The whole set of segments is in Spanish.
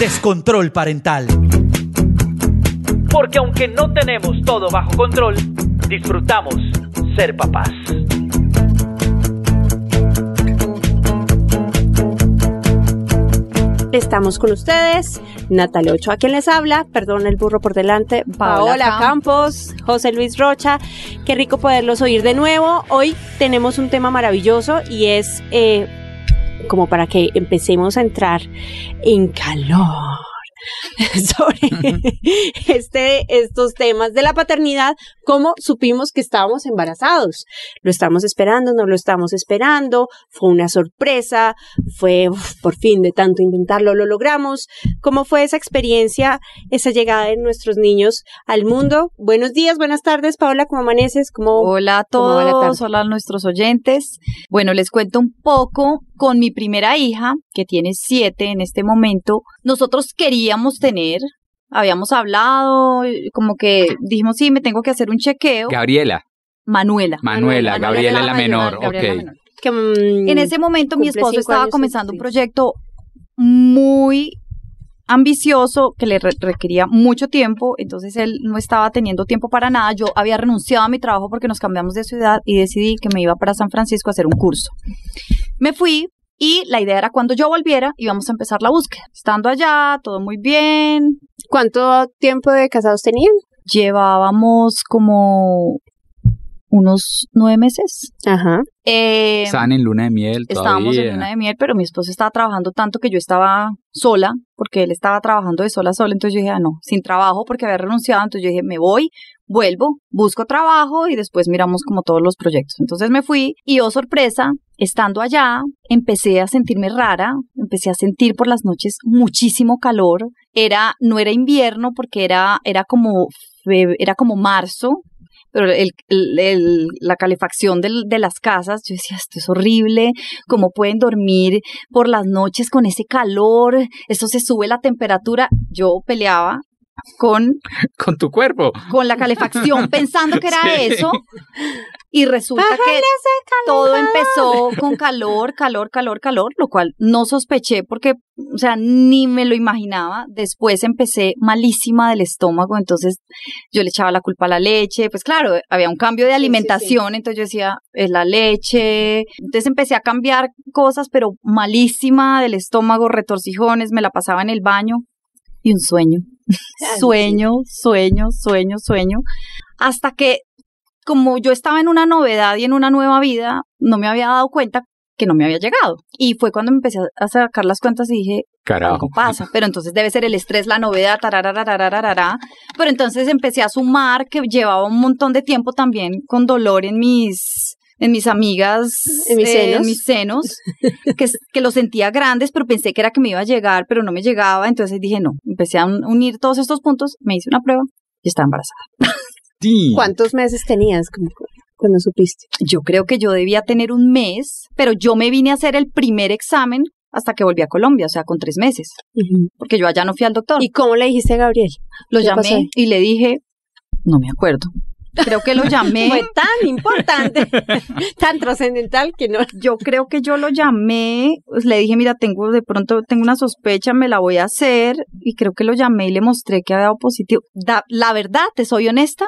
Descontrol Parental. Porque aunque no tenemos todo bajo control, disfrutamos ser papás. Estamos con ustedes, Natalia Ochoa, quien les habla, perdón el burro por delante, Paola Paola Campos, José Luis Rocha, qué rico poderlos oír de nuevo. Hoy tenemos un tema maravilloso y es eh, como para que empecemos a entrar en calor sobre este, estos temas de la paternidad, cómo supimos que estábamos embarazados. Lo estamos esperando, no lo estamos esperando, fue una sorpresa, fue uf, por fin de tanto intentarlo, lo logramos. ¿Cómo fue esa experiencia, esa llegada de nuestros niños al mundo? Buenos días, buenas tardes, Paola, ¿cómo amaneces? ¿Cómo, Hola a todos, hola a nuestros oyentes. Bueno, les cuento un poco con mi primera hija, que tiene siete en este momento. Nosotros queríamos tener, habíamos hablado, como que dijimos, sí, me tengo que hacer un chequeo. Gabriela, Manuela. Manuela, Gabriela es la mayor, menor, Gabriela ok. la menor. Que, mm, En ese momento mi esposo estaba años comenzando un proyecto muy ambicioso que le re- requería mucho tiempo, entonces él no estaba teniendo tiempo para nada. Yo había renunciado a mi trabajo porque nos cambiamos de ciudad y decidí que me iba para San Francisco a hacer un curso. Me fui y la idea era cuando yo volviera íbamos a empezar la búsqueda. Estando allá, todo muy bien. ¿Cuánto tiempo de casados tenían? Llevábamos como unos nueve meses. Ajá. Eh, estaban en luna de miel Estábamos todavía. en luna de miel, pero mi esposo estaba trabajando tanto que yo estaba sola, porque él estaba trabajando de sola a sola, entonces yo dije, ah, no, sin trabajo porque había renunciado, entonces yo dije, me voy, vuelvo, busco trabajo y después miramos como todos los proyectos. Entonces me fui y, oh sorpresa, estando allá, empecé a sentirme rara, empecé a sentir por las noches muchísimo calor, era, no era invierno porque era, era como, era como marzo, pero la calefacción de las casas, yo decía, esto es horrible, cómo pueden dormir por las noches con ese calor, esto se sube la temperatura. Yo peleaba con, Con tu cuerpo. con la calefacción pensando que era Sí. eso y resulta que todo empezó con calor, calor, calor, calor, lo cual no sospeché porque, o sea, ni me lo imaginaba. Después empecé malísima del estómago, entonces yo le echaba la culpa a la leche. Pues claro, había un cambio de sí, sí. alimentación, entonces yo decía, es la leche. Entonces empecé a cambiar cosas, pero malísima del estómago, retorcijones, me la pasaba en el baño y un sueño. Sueño, sueño, sueño, sueño. Hasta que como yo estaba en una novedad y en una nueva vida, no me había dado cuenta que no me había llegado. Y fue cuando me empecé a sacar las cuentas y dije, Carajo. algo pasa. Pero entonces debe ser el estrés, la novedad, tararararararara. Pero entonces empecé a sumar que llevaba un montón de tiempo también con dolor en mis en mis amigas, ¿En mis eh, senos? en mis senos, que, que lo sentía grandes, pero pensé que era que me iba a llegar, pero no me llegaba. Entonces dije, no, empecé a un- unir todos estos puntos, me hice una prueba y estaba embarazada. Sí. ¿Cuántos meses tenías cuando supiste? Yo creo que yo debía tener un mes, pero yo me vine a hacer el primer examen hasta que volví a Colombia, o sea, con tres meses, porque yo allá no fui al doctor. ¿Y cómo le dijiste a Gabriel? lo llamé y le dije, no me acuerdo. Creo que lo llamé. Fue tan importante, tan trascendental que no. yo creo que yo lo llamé, pues, le dije, mira, tengo de pronto tengo una sospecha, me la voy a hacer y creo que lo llamé y le mostré que había dado positivo. Da- la verdad, te soy honesta,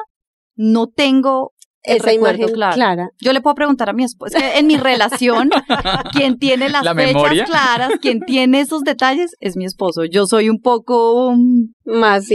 no tengo Esa recuerdo imagen claro. clara. Yo le puedo preguntar a mi esposa, en mi relación, quien tiene las ¿La fechas memoria? claras, quien tiene esos detalles, es mi esposo. Yo soy un poco... mm, Más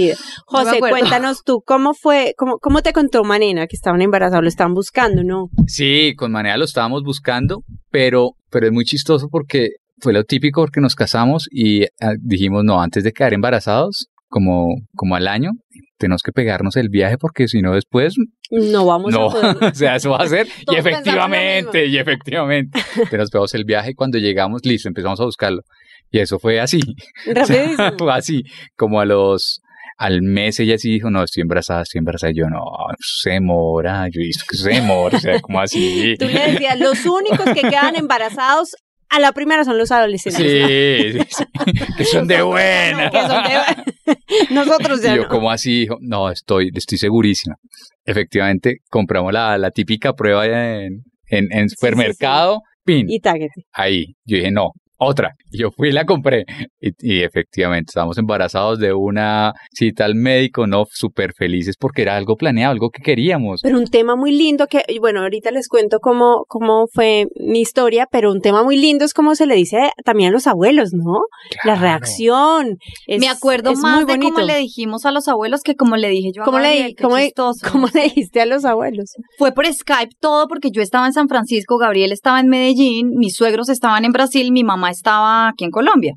José, cuéntanos tú, ¿cómo fue, cómo, cómo te contó Manena que estaban embarazados? Lo estaban buscando, ¿no? Sí, con manera lo estábamos buscando, pero, pero es muy chistoso porque fue lo típico porque nos casamos y ah, dijimos, no, antes de quedar embarazados, como, como al año, tenemos que pegarnos el viaje porque si no después No vamos no, a poder. o sea, eso va a ser. y efectivamente, y efectivamente. Te nos pegamos el viaje y cuando llegamos, listo, empezamos a buscarlo. Y eso fue así. Rapidísimo. fue así, como a los... Al mes ella sí dijo, no, estoy embarazada, estoy embarazada. Y yo, no, se demora. Yo dije, se demora, o sea, como así. Tú le decías, los únicos que quedan embarazados a la primera son los adolescentes. Sí, sí, sí, que son de buena. Que son de- Nosotros ya yo, no. como así? Dijo, no, estoy, estoy segurísima. Efectivamente, compramos la, la típica prueba en, en, en supermercado, pin, Y táguete. ahí. Yo dije, no, otra. Yo fui y la compré. Y, y efectivamente, estábamos embarazados de una cita al médico, no, súper felices porque era algo planeado, algo que queríamos. Pero un tema muy lindo que, bueno, ahorita les cuento cómo, cómo fue mi historia, pero un tema muy lindo es como se le dice también a los abuelos, ¿no? La reacción. Es- me acuerdo es más de cómo le dijimos a los abuelos que como le dije yo a ¿Cómo le, Gabriel, qué cómo, chistoso, cómo no le dijiste a los abuelos? Fue por Skype todo porque yo estaba en San Francisco, Gabriel estaba en Medellín, mis suegros estaban en Brasil, mi mamá estaba aquí en Colombia.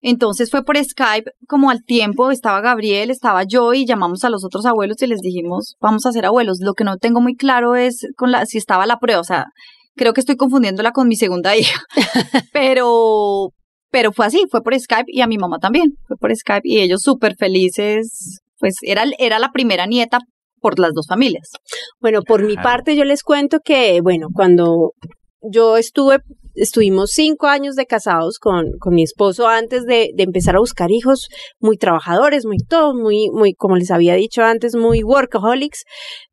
Entonces fue por Skype, como al tiempo estaba Gabriel, estaba yo y llamamos a los otros abuelos y les dijimos, vamos a ser abuelos. Lo que no tengo muy claro es con la, si estaba la prueba, o sea, creo que estoy confundiéndola con mi segunda hija, pero, pero fue así, fue por Skype y a mi mamá también, fue por Skype y ellos súper felices, pues era, era la primera nieta por las dos familias. Bueno, por mi parte yo les cuento que, bueno, cuando yo estuve, estuvimos cinco años de casados con, con mi esposo antes de, de empezar a buscar hijos, muy trabajadores, muy todos, muy, muy, como les había dicho antes, muy workaholics,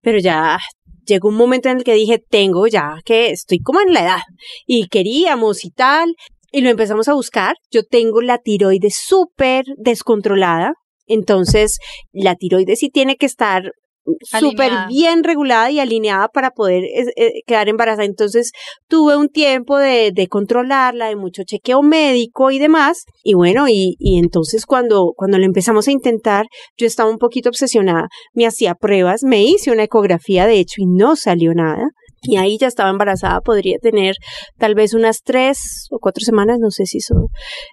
pero ya llegó un momento en el que dije, tengo ya que estoy como en la edad y queríamos y tal, y lo empezamos a buscar. Yo tengo la tiroides súper descontrolada, entonces la tiroides sí tiene que estar súper bien regulada y alineada para poder es- eh, quedar embarazada. Entonces tuve un tiempo de, de controlarla, de mucho chequeo médico y demás. Y bueno, y, y entonces cuando, cuando lo empezamos a intentar, yo estaba un poquito obsesionada. Me hacía pruebas, me hice una ecografía de hecho y no salió nada. Y ahí ya estaba embarazada, podría tener tal vez unas tres o cuatro semanas, no sé si eso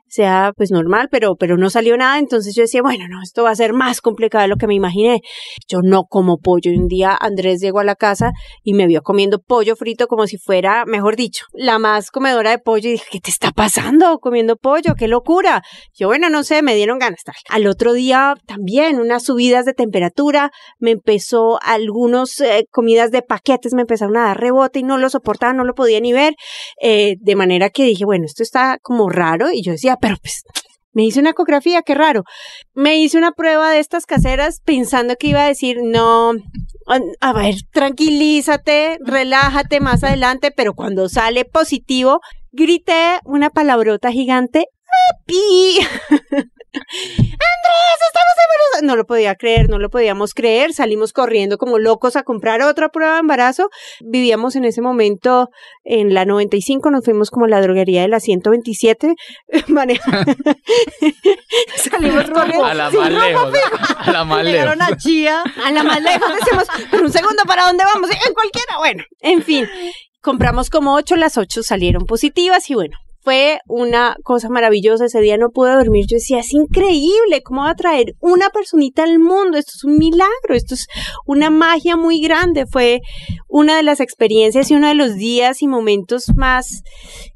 sea pues normal, pero, pero no salió nada, entonces yo decía, bueno, no, esto va a ser más complicado de lo que me imaginé. Yo no como pollo. Un día Andrés llegó a la casa y me vio comiendo pollo frito como si fuera, mejor dicho, la más comedora de pollo y dije, ¿qué te está pasando comiendo pollo? ¡Qué locura! Yo, bueno, no sé, me dieron ganas. tal. Al otro día también unas subidas de temperatura, me empezó algunos eh, comidas de paquetes, me empezaron a dar rebote y no lo soportaba, no lo podía ni ver, eh, de manera que dije, bueno, esto está como raro y yo decía, pero pues me hice una ecografía, qué raro. Me hice una prueba de estas caseras pensando que iba a decir, no, a- ver, tranquilízate, relájate más adelante, pero cuando sale positivo, grité una palabrota gigante, ¡Papi! Andrés, estamos embarazados. No lo podía creer, no lo podíamos creer. Salimos corriendo como locos a comprar otra prueba de embarazo. Vivíamos en ese momento en la 95, nos fuimos como a la droguería de la 127. maneja- Salimos corriendo. A la Sí, más no, lejos, a la más lejos. A Chía. a la más lejos decimos, pero un segundo, ¿para dónde vamos? En cualquiera, bueno, en fin, compramos como ocho, las ocho salieron positivas y bueno, fue una cosa maravillosa, ese día no pude dormir, yo decía, es increíble, ¿cómo va a traer una personita al mundo? Esto es un milagro, esto es una magia muy grande, fue una de las experiencias y uno de los días y momentos más,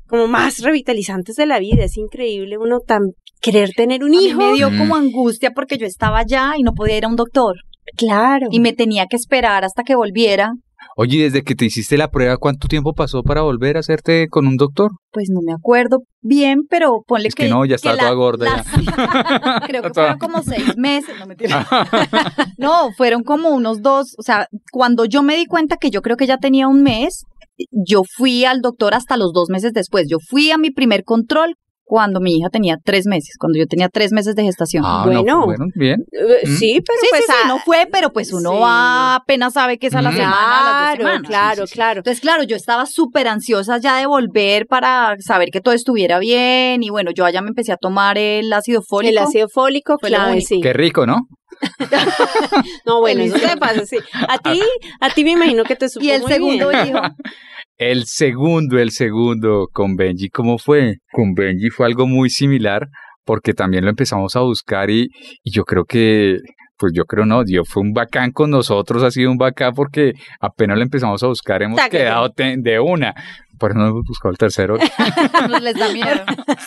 como más revitalizantes de la vida, es increíble uno tan querer tener un A mí hijo. me dio Mm. como angustia porque yo estaba allá y no podía ir a un doctor. Claro. Y me tenía que esperar hasta que volviera. Oye, ¿y desde que te hiciste la prueba, ¿cuánto tiempo pasó para volver a hacerte con un doctor? Pues no me acuerdo bien, pero ponle Es que no, ya estaba toda gorda la- Creo que Está fueron como seis meses. No, mentira. no, fueron como unos dos. O sea, cuando yo me di cuenta que yo creo que ya tenía un mes, yo fui al doctor hasta los dos meses después. Yo fui a mi primer control cuando mi hija tenía tres meses, cuando yo tenía tres meses de gestación. Ah, Bueno. no, bueno, bien. Eh, Mm. Sí, pero sí, pues sí, sí, a- no fue, pero pues uno sí. va, apenas sabe que es a la Mm. semana, a las dos Claro, semanas. claro, Sí, sí, sí. claro. Entonces, claro, yo estaba súper ansiosa ya de volver para saber que todo estuviera bien. Y bueno, yo allá me empecé a tomar el ácido fólico. El ácido fólico, claro, sí. Qué rico, ¿no? No, bueno, eso te pasa, sí. A ti, a ti me imagino que te supo Y el muy segundo bien. hijo. El segundo, el segundo con Benji, ¿cómo fue? Con Benji fue algo muy similar porque también lo empezamos a buscar y, y yo creo que, pues yo creo no, Dios fue un bacán con nosotros, ha sido un bacán porque apenas lo empezamos a buscar hemos Sáquete. quedado de una. por eso no hemos buscado el tercero. Les da miedo.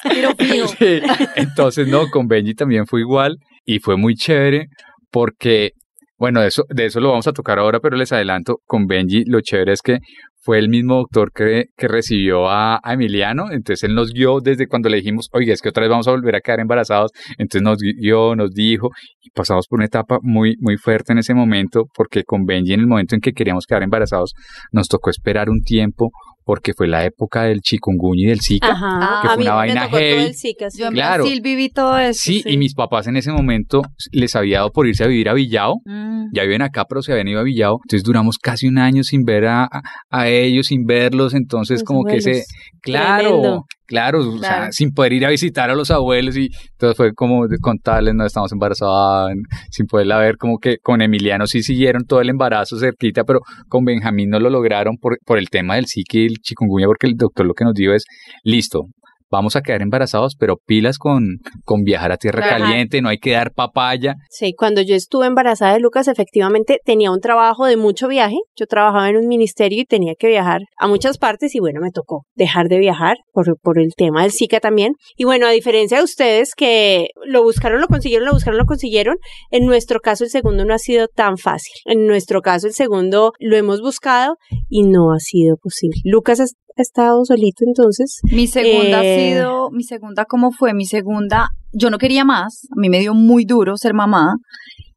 Tiro fijo. Sí, Entonces, no, con Benji también fue igual y fue muy chévere porque, bueno, de eso, de eso lo vamos a tocar ahora, pero les adelanto, con Benji lo chévere es que fue el mismo doctor que, que recibió a, a Emiliano, entonces él nos guió desde cuando le dijimos, oiga, es que otra vez vamos a volver a quedar embarazados, entonces nos guió, nos dijo, y pasamos por una etapa muy, muy fuerte en ese momento, porque con Benji en el momento en que queríamos quedar embarazados, nos tocó esperar un tiempo porque fue la época del chikungunya y del Zika. Ajá. que a fue mí una me vaina tocó todo heavy. el Zika, sí. Yo Claro. Brasil viví todo eso. Sí, y mis papás en ese momento les había dado por irse a vivir a Villao. Mm. Ya viven acá, pero se habían ido a Villao. Entonces duramos casi un año sin ver a, a- a ellos, sin verlos. Entonces, Los como que ese. Claro, Tremendo. claro, o sea, sin poder ir a visitar a los abuelos. Y entonces fue como contarles, no estamos embarazadas, sin poderla ver. Como que con Emiliano sí siguieron todo el embarazo cerquita, pero con Benjamín no lo lograron por, por el tema del Zika y el chikungunya, porque el doctor lo que nos dijo es: listo. Vamos a quedar embarazados, pero pilas con, con viajar a tierra caliente, no hay que dar papaya. Sí, cuando yo estuve embarazada de Lucas, efectivamente tenía un trabajo de mucho viaje. Yo trabajaba en un ministerio y tenía que viajar a muchas partes y bueno, me tocó dejar de viajar por, por el tema del Zika también. Y bueno, a diferencia de ustedes que lo buscaron, lo consiguieron, lo buscaron, lo consiguieron, en nuestro caso el segundo no ha sido tan fácil. En nuestro caso el segundo lo hemos buscado y no ha sido posible. Lucas ha estado solito entonces. Mi segunda ha Eh, sido, mi segunda, ¿cómo fue? Mi segunda, yo no quería más, a mí me dio muy duro ser mamá,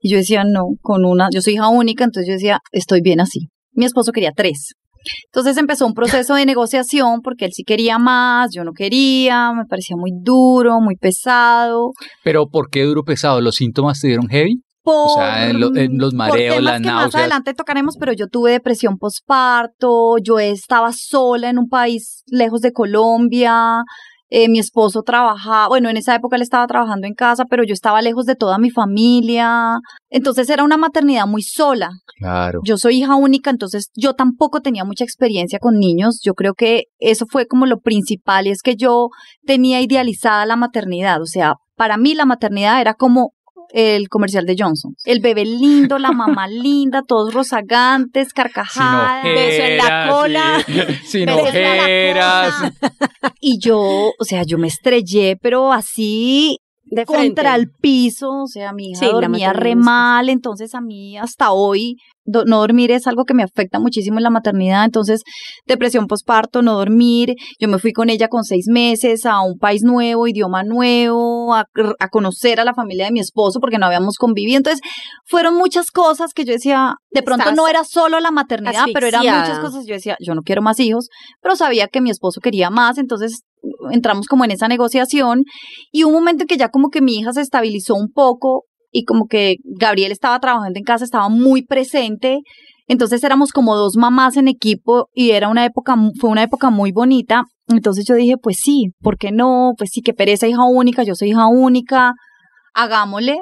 y yo decía, no, con una, yo soy hija única, entonces yo decía, estoy bien así. Mi esposo quería tres. Entonces empezó un proceso de negociación porque él sí quería más, yo no quería, me parecía muy duro, muy pesado. Pero ¿por qué duro pesado? ¿Los síntomas te dieron heavy? Por, sea, en lo- en los mareos, las que más náuseas. adelante tocaremos, pero yo tuve depresión postparto, yo estaba sola en un país lejos de Colombia, eh, mi esposo trabajaba, bueno, en esa época él estaba trabajando en casa, pero yo estaba lejos de toda mi familia, entonces era una maternidad muy sola. Claro. Yo soy hija única, entonces yo tampoco tenía mucha experiencia con niños. Yo creo que eso fue como lo principal y es que yo tenía idealizada la maternidad. O sea, para mí la maternidad era como el comercial de Johnson. El bebé lindo, la mamá linda, todos rozagantes, carcajadas. beso en la ojeras, cola. sí. Sin Beso en la ojeras. cola. Y yo, o sea, yo me estrellé, pero así De frente. contra el piso, o sea, mi hija Sí, dormía re mal, entonces a mí hasta hoy do- no dormir es algo que me afecta muchísimo en la maternidad, entonces depresión postparto, no dormir, yo me fui con ella con seis meses a un país nuevo, idioma nuevo, a, a conocer a la familia de mi esposo porque no habíamos convivido, entonces fueron muchas cosas que yo decía, de pronto Estás no era solo la maternidad, pero eran muchas cosas, yo decía, yo no quiero más hijos, pero sabía que mi esposo quería más, entonces entramos como en esa negociación y un momento en que ya como que mi hija se estabilizó un poco y como que Gabriel estaba trabajando en casa, estaba muy presente, entonces éramos como dos mamás en equipo y era una época, fue una época muy bonita, entonces yo dije, pues sí, ¿por qué no? Pues sí, que pereza hija única, yo soy hija única, hagámosle.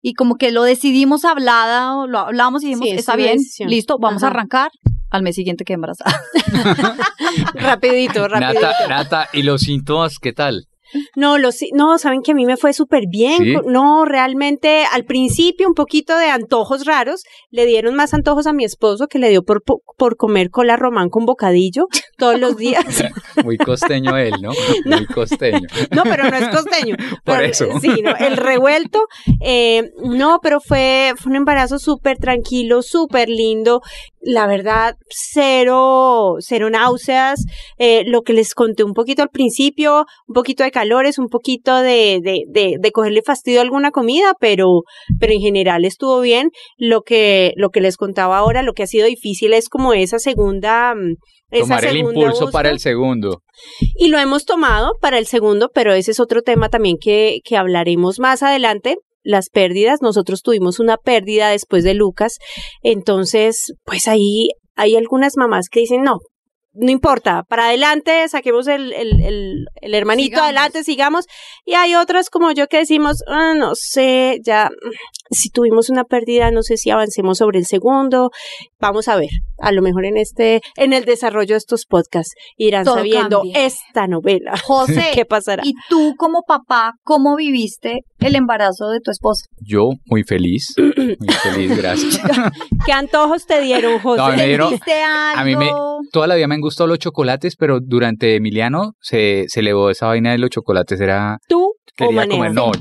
Y como que lo decidimos hablada, lo hablamos y dijimos, Sí, está bien, decisión. listo, vamos a arrancar. Al mes siguiente quedé embarazada. Rapidito, rapidito. Nata, Nata, ¿y los síntomas qué tal? No, los, sí- no, saben que a mí me fue súper bien. ¿Sí? No, realmente al principio un poquito de antojos raros. Le dieron más antojos a mi esposo que le dio por, po- por comer cola román con bocadillo todos los días. Muy costeño él, ¿no? Muy costeño. No, pero no es costeño. Por Pero, eso. Sí, no, el revuelto. eh, no, pero fue, fue un embarazo súper tranquilo, súper lindo. La verdad, cero, cero náuseas. eh, lo que les conté un poquito al principio, un poquito de calores, un poquito de, de, de, de cogerle fastidio a alguna comida, pero, pero en general estuvo bien. Lo que, lo que les contaba ahora, lo que ha sido difícil es como esa segunda, mm, Tomar el impulso para el segundo. Y lo hemos tomado para el segundo, pero ese es otro tema también que, que hablaremos más adelante. Las pérdidas, nosotros tuvimos una pérdida después de Lucas, entonces, pues ahí hay algunas mamás que dicen, no, no importa, para adelante, saquemos el, el, el, el hermanito Sigamos. adelante, sigamos. Y hay otras como yo que decimos, "Ah, no sé, ya, si tuvimos una pérdida, no sé si avancemos sobre el segundo. Vamos a ver, a lo mejor en este, en el desarrollo de estos podcasts irán Todo sabiendo cambia. esta novela. José, ¿Qué pasará? y tú como papá, ¿cómo viviste el embarazo de tu esposa? Yo muy feliz, muy feliz, gracias. ¿Qué antojos te dieron, José? No, a mí me dieron- a mí me- Toda la vida me han gustado los chocolates, pero durante Emiliano se, se elevó esa vaina de los chocolates. Era. ¿Tú o Quería Manea? comer. No.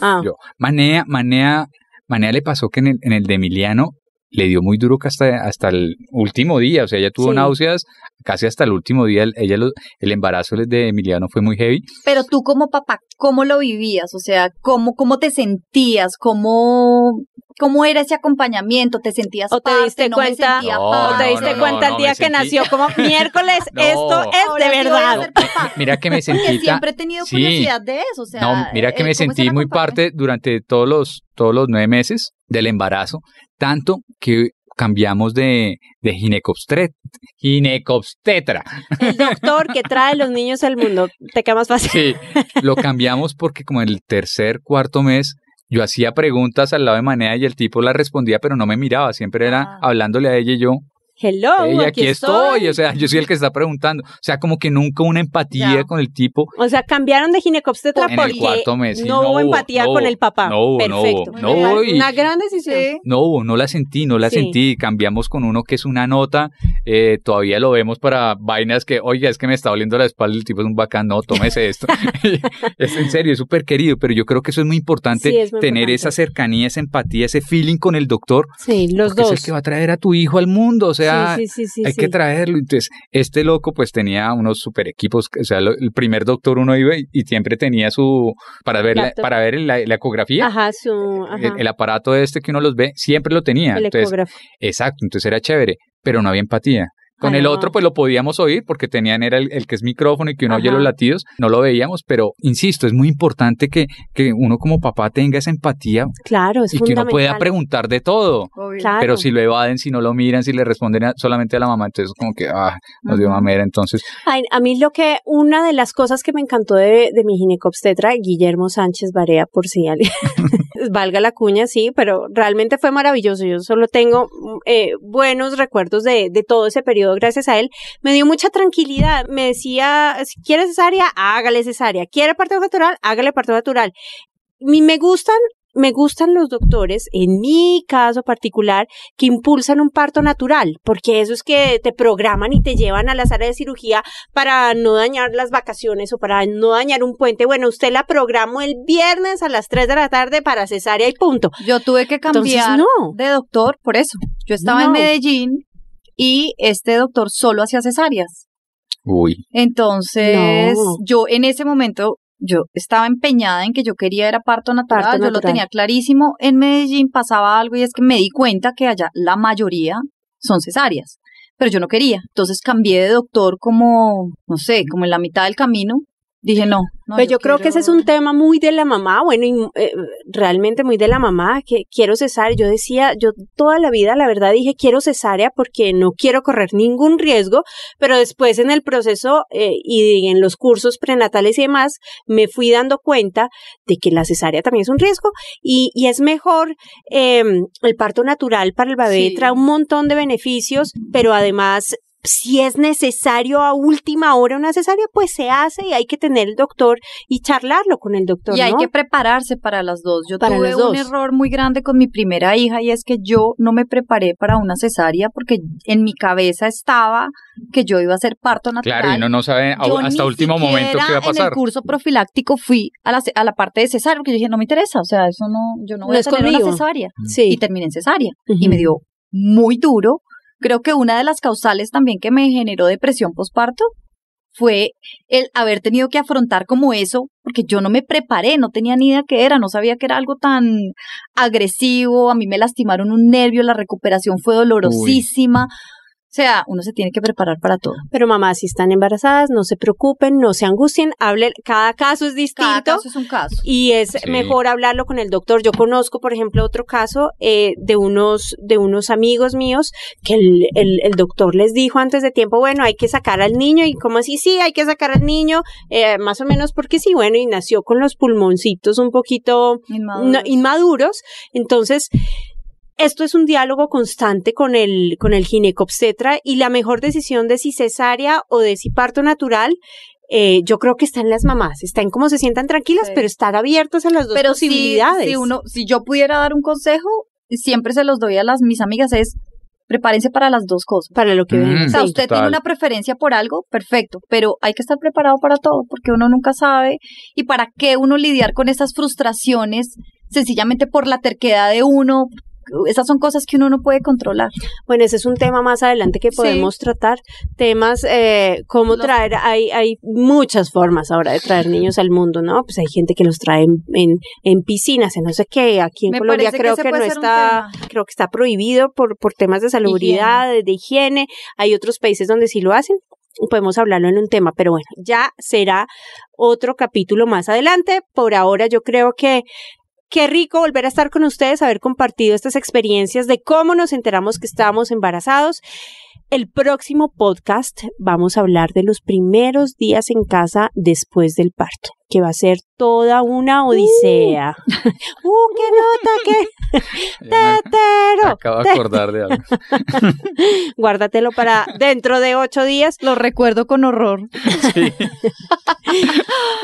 Ah. yo. Manea, Manea, Manea le pasó que en el, en el de Emiliano le dio muy duro que hasta, hasta el último día. O sea, ella tuvo Sí. náuseas casi hasta el último día. El- Ella, lo- el embarazo de Emiliano fue muy heavy. Pero tú como papá, ¿cómo lo vivías? O sea, ¿cómo, cómo te sentías? ¿Cómo, ¿Cómo era ese acompañamiento? ¿Te sentías ¿O te parte? diste ¿No me cuenta? No, ¿O te diste no, cuenta el no, día que nació como miércoles? No. Esto es Ahora de verdad. Mira que me sentí. Siempre he tenido Sí. curiosidad de eso. O sea, No, mira que eh, me ¿cómo es sentí muy parte durante todos los, todos los nueve meses del embarazo, tanto que cambiamos de, de ginecobstet, ginecobstetra. El doctor que trae los niños al mundo. Te queda más fácil. Sí, lo cambiamos porque como en el tercer, cuarto mes, yo hacía preguntas al lado de Manea y el tipo las respondía, pero no me miraba, siempre era Ah. hablándole a ella y yo, Hello, "Ey, aquí, aquí estoy, o sea, yo soy el que está preguntando, o sea, como que nunca una empatía con el tipo O sea, cambiaron de ginecobstetra en el porque cuarto mes. sí, no, hubo hubo, empatía no con hubo, el papá. No hubo, no Perfecto. hubo, no hubo, y- Una gran decisión. Sí. No hubo, no la sentí, no la Sí. sentí. Cambiamos con uno que es una nota. eh, todavía lo vemos para vainas que, oiga, es que me está doliendo la espalda. El tipo es un bacán. No, tómese esto. es en serio, es súper querido. Pero yo creo que eso es muy importante. Sí, es muy tener importante. esa cercanía, esa empatía, ese feeling con el doctor. Sí, los porque dos. es el que va a traer a tu hijo al mundo. O sea, sí, sí, sí, sí, hay que traerlo. Entonces, este loco pues tenía unos super equipos, o sea, lo- el primer doctor uno iba y, y siempre tenía su, para ver, la, para ver la, la ecografía, Ajá, su. Ajá. el, el aparato este que uno los ve, siempre lo tenía. El Entonces, ecógrafo. exacto, entonces era chévere, pero no había empatía. Con Ay, el otro pues lo podíamos oír porque tenían era el, el que es micrófono y que uno oye los latidos, no lo veíamos, pero insisto, es muy importante que, que uno como papá tenga esa empatía Claro, es y que uno pueda preguntar de todo. Claro. Pero si lo evaden, si no lo miran, si le responden a- solamente a la mamá, entonces como que, ah, nos dio mamera. Entonces, Ay, a mí lo que, una de las cosas que me encantó de, de mi ginecobstetra, Guillermo Sánchez Barea, por si alguien, valga la cuña, sí, pero realmente fue maravilloso. Yo solo tengo eh, buenos recuerdos de, de todo ese periodo gracias a él. Me dio mucha tranquilidad. Me decía, si quiere cesárea, hágale cesárea. ¿Quiere parto natural? Hágale parto natural. Me gustan me gustan los doctores, en mi caso particular, que impulsan un parto natural, porque eso es que te programan y te llevan a la sala de cirugía para no dañar las vacaciones o para no dañar un puente. Bueno, usted la programó el viernes a las 3 de la tarde para cesárea y punto. Yo tuve que Entonces, cambiar no. de doctor por eso. Yo estaba en. Medellín y este doctor solo hacía cesáreas. uy, Entonces, No. yo en ese momento, yo estaba empeñada en que yo quería era parto natural, Parto yo lo natural. tenía clarísimo. En Medellín pasaba algo y es que me di cuenta que allá la mayoría son cesáreas, pero yo no quería. Entonces cambié de doctor como, no sé, como en la mitad del camino. Dije, no, no. Pero yo, creo que ese es un tema muy de la mamá, bueno, y, eh, realmente muy de la mamá, que quiero cesárea. Yo decía, yo toda la vida, la verdad, dije quiero cesárea porque no quiero correr ningún riesgo, pero después en el proceso eh, y en los cursos prenatales y demás, me fui dando cuenta de que la cesárea también es un riesgo y, y es mejor eh, el parto natural para el bebé, Sí. trae un montón de beneficios, pero además si es necesario a última hora una cesárea, pues se hace y hay que tener el doctor y charlarlo con el doctor. Y hay ¿no? que prepararse para las dos. Yo Para tuve un error muy grande con mi primera hija y es que yo no me preparé para una cesárea porque en mi cabeza estaba que yo iba a hacer parto natural. claro, y uno no sabe a- Yo hasta último momento qué va a En pasar. el curso profiláctico fui a la, a la parte de cesárea porque yo dije, no me interesa, o sea, eso no, yo no voy No a tener una conmigo. cesárea. Sí. Y terminé en cesárea y me dio muy duro. Creo que una de las causales también que me generó depresión posparto fue el haber tenido que afrontar como eso, porque yo no me preparé, no tenía ni idea qué era, no sabía que era algo tan agresivo, a mí me lastimaron un nervio, la recuperación fue dolorosísima. O sea, uno se tiene que preparar para todo. Pero mamá, si están embarazadas, no se preocupen, no se angustien, hablen, cada caso es distinto. Cada caso es un caso. Y es Sí. mejor hablarlo con el doctor. Yo conozco, por ejemplo, otro caso eh, de unos de unos amigos míos que el, el, el doctor les dijo antes de tiempo, bueno, hay que sacar al niño y como así, sí, hay que sacar al niño, eh, más o menos porque sí, bueno, y nació con los pulmoncitos un poquito Inmaduros. no- inmaduros. Entonces, esto es un diálogo constante con el, con el ginecobstetra y la mejor decisión de si cesárea o de si parto natural, eh, yo creo que está en las mamás, está en cómo se sientan tranquilas, Sí. pero estar abiertos a las dos Pero posibilidades. si uno, si yo pudiera dar un consejo, siempre se los doy a las mis amigas es prepárense para las dos cosas. Para lo que Mm. ven. O sea, Sí, usted total. tiene una preferencia por algo, perfecto, pero hay que estar preparado para todo, porque uno nunca sabe. ¿Y para qué uno lidiar con esas frustraciones sencillamente por la terquedad de uno? Esas son cosas que uno no puede controlar. Bueno, ese es un tema más adelante que Sí. podemos tratar. Temas, eh, cómo Los- traer, hay, hay muchas formas ahora de traer niños al mundo, ¿no? Pues hay gente que los trae en, en, en piscinas, en no sé qué. Aquí en Me Colombia que creo que, no está, creo que está prohibido por, por temas de salubridad, de higiene. Hay otros países donde sí lo hacen. Podemos hablarlo en un tema, pero bueno, ya será otro capítulo más adelante. Por ahora yo creo que Qué rico volver a estar con ustedes, haber compartido estas experiencias de cómo nos enteramos que estábamos embarazados. El próximo podcast vamos a hablar de los primeros días en casa después del parto, que va a ser toda una odisea. ¡Uh, qué nota, qué tetero! acabo de acordar de algo. Guárdatelo para dentro de ocho días. Lo recuerdo con horror. Sí.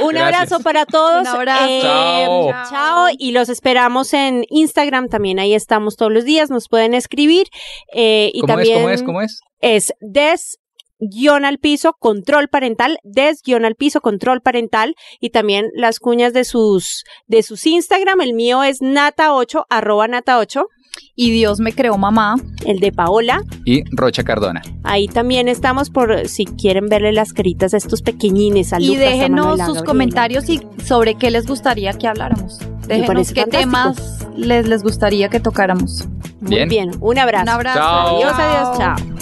Un Gracias. abrazo para todos. Un abrazo. Eh, Chao. chao. Y los esperamos en Instagram también. Ahí estamos todos los días. Nos pueden escribir. Eh, y ¿Cómo también es? ¿Cómo es? ¿Cómo es? es des guion al piso, control parental, des guion al piso, control parental, y también las cuñas de sus, de sus Instagram, el mío es nata8, arroba nata8, Y Dios me creó mamá. el de Paola, Y Rocha Cardona. ahí también estamos por si quieren verle las caritas a estos pequeñinis, a y a déjenos Manuela, sus Gabriela. comentarios y sobre qué les gustaría que habláramos. Déjenos qué fantástico. temas les, les gustaría que tocáramos. Muy Bien. bien, un abrazo. Un abrazo. Chao. Adiós, adiós, chao.